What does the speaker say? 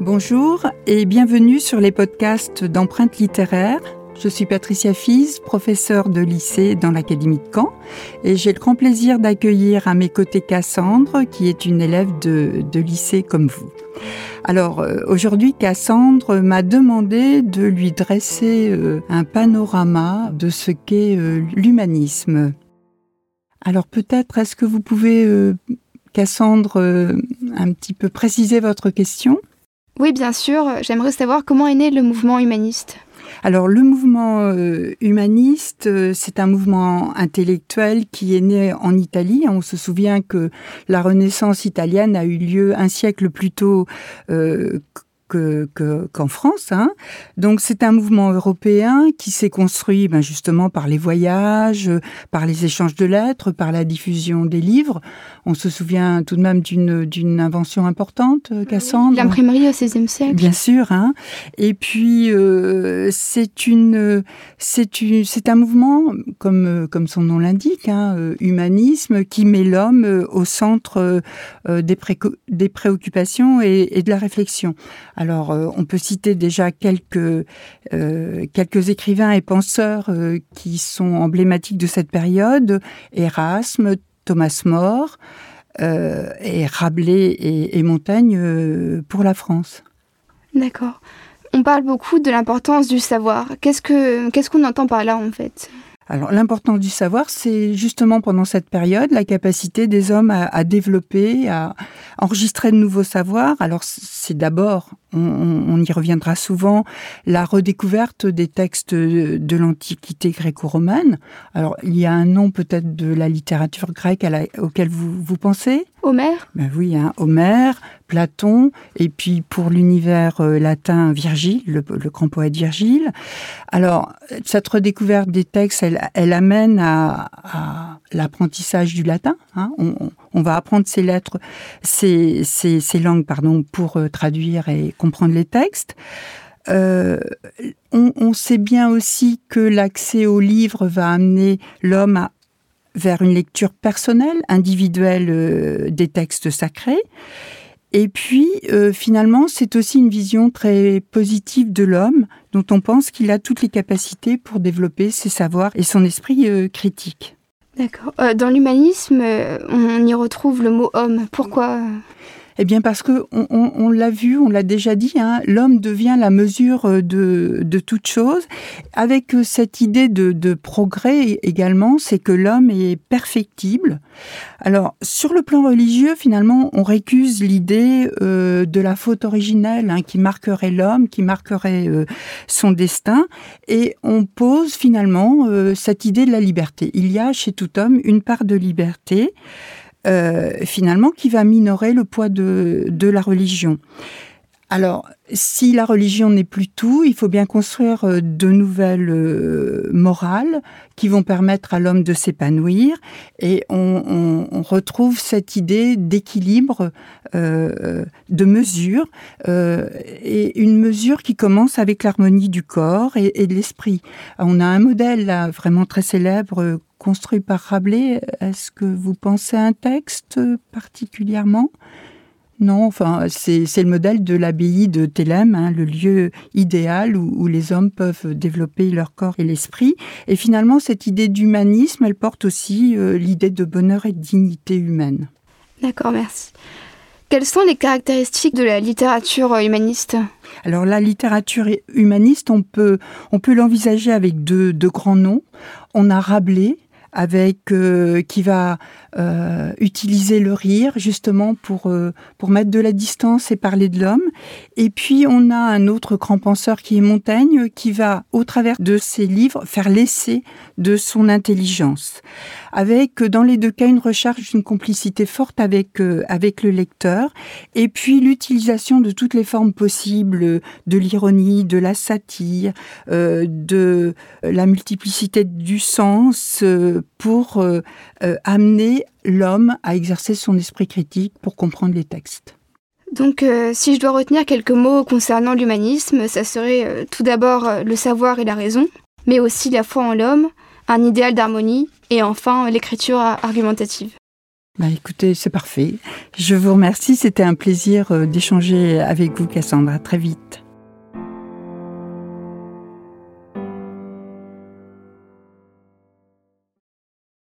Bonjour et bienvenue sur les podcasts d'empreintes littéraires. Je suis Patricia Fies, professeure de lycée dans l'Académie de Caen, et j'ai le grand plaisir d'accueillir à mes côtés Cassandre, qui est une élève de, lycée comme vous. Alors euh, aujourd'hui, Cassandre m'a demandé de lui dresser euh, un panorama de ce qu'est euh, l'humanisme. Alors peut-être est-ce que vous pouvez, Cassandre, un petit peu préciser votre question? Oui, bien sûr. J'aimerais savoir comment est né le mouvement humaniste. Alors le mouvement euh, humaniste, euh, c'est un mouvement intellectuel qui est né en Italie. On se souvient que la Renaissance italienne a eu lieu un siècle plus tôt euh, qu'en France. Hein. Donc c'est un mouvement européen qui s'est construit ben, justement par les voyages, par les échanges de lettres, par la diffusion des livres. On se souvient tout de même d'une d'une invention importante, euh, Cassandre. L'imprimerie au XVIe siècle. Bien sûr. Hein. Et puis euh, c'est une c'est c'est un mouvement comme comme son nom l'indique, hein, euh, humanisme qui met l'homme au centre des, des préoccupations et, et de la réflexion. Alors, euh, on peut citer déjà quelques, euh, écrivains et penseurs euh, qui sont emblématiques de cette période. Erasme, Thomas More, et Rabelais et, Montaigne pour la France. D'accord. On parle beaucoup de l'importance du savoir. Qu'est-ce qu'on ce qu'on entend par là en fait? Alors l'importance du savoir, c'est justement pendant cette période la capacité des hommes à, développer, à enregistrer de nouveaux savoirs. Alors c'est d'abord, on, y reviendra souvent, la redécouverte des textes de, l'Antiquité gréco-romaine. Alors il y a un nom peut-être de la littérature grecque auquel vous, vous pensez? Homère? Ben Oui, hein, Homère, Platon, et puis pour l'univers euh, latin, Virgile, le, grand poète Virgile. Alors, cette redécouverte des textes, elle, amène à, l'apprentissage du latin. Hein. On, va apprendre ces lettres, ces, langues, pardon, pour euh, traduire et comprendre les textes. Euh, on, sait bien aussi que l'accès aux livres va amener l'homme à vers une lecture personnelle, individuelle des textes sacrés. Et puis, euh, finalement, c'est aussi une vision très positive de l'homme, dont on pense qu'il a toutes les capacités pour développer ses savoirs et son esprit euh, critique. D'accord. dans l'humanisme, on y retrouve le mot homme. Pourquoi? Eh bien parce que on, l'a vu, on l'a déjà dit, hein, l'homme devient la mesure euh, de, de toute chose. Avec euh, cette idée de, progrès également, c'est que l'homme est perfectible. Alors sur le plan religieux, finalement, on récuse l'idée euh, de la faute originelle hein, qui marquerait l'homme, qui marquerait son destin, et on pose finalement cette idée de la liberté. Il y a chez tout homme une part de liberté. Euh, finalement, qui va minorer le poids de, de la religion. Alors, si la religion n'est plus tout, il faut bien construire euh, de nouvelles euh, morales qui vont permettre à l'homme de s'épanouir. Et on, on, retrouve cette idée d'équilibre, euh, de mesure, euh, et une mesure qui commence avec l'harmonie du corps et, et de l'esprit. On a un modèle là, vraiment très célèbre construit par Rabelais. Est-ce que vous pensez à un texte particulièrement? Non, enfin, c'est le modèle de l'abbaye de Thélème, hein, le lieu idéal où, les hommes peuvent développer leur corps et l'esprit. Et finalement, cette idée d'humanisme, elle porte aussi euh, l'idée de bonheur et de dignité humaine. D'accord, merci. Quelles sont les caractéristiques de la littérature humaniste? Alors la littérature humaniste, on peut, on peut l'envisager avec deux, deux grands noms. On a Rabelais, avec euh, qui va euh, utiliser le rire justement pour euh, pour mettre de la distance et parler de l'homme. Et puis on a un autre grand penseur qui est Montaigne qui va au travers de ses livres faire l'essai de son intelligence, avec dans les deux cas une recherche d'une complicité forte avec avec le lecteur et puis l'utilisation de toutes les formes possibles de l'ironie, de la satire, de la multiplicité du sens pour euh, euh, l'homme à exercer son esprit critique pour comprendre les textes. Donc, euh, si je dois retenir quelques mots concernant l'humanisme, ça serait tout d'abord le savoir et la raison, mais aussi la foi en l'homme, un idéal d'harmonie, et enfin l'écriture argumentative. Bah écoutez, c'est parfait. Je vous remercie. C'était un plaisir d'échanger avec vous, Cassandra. très vite.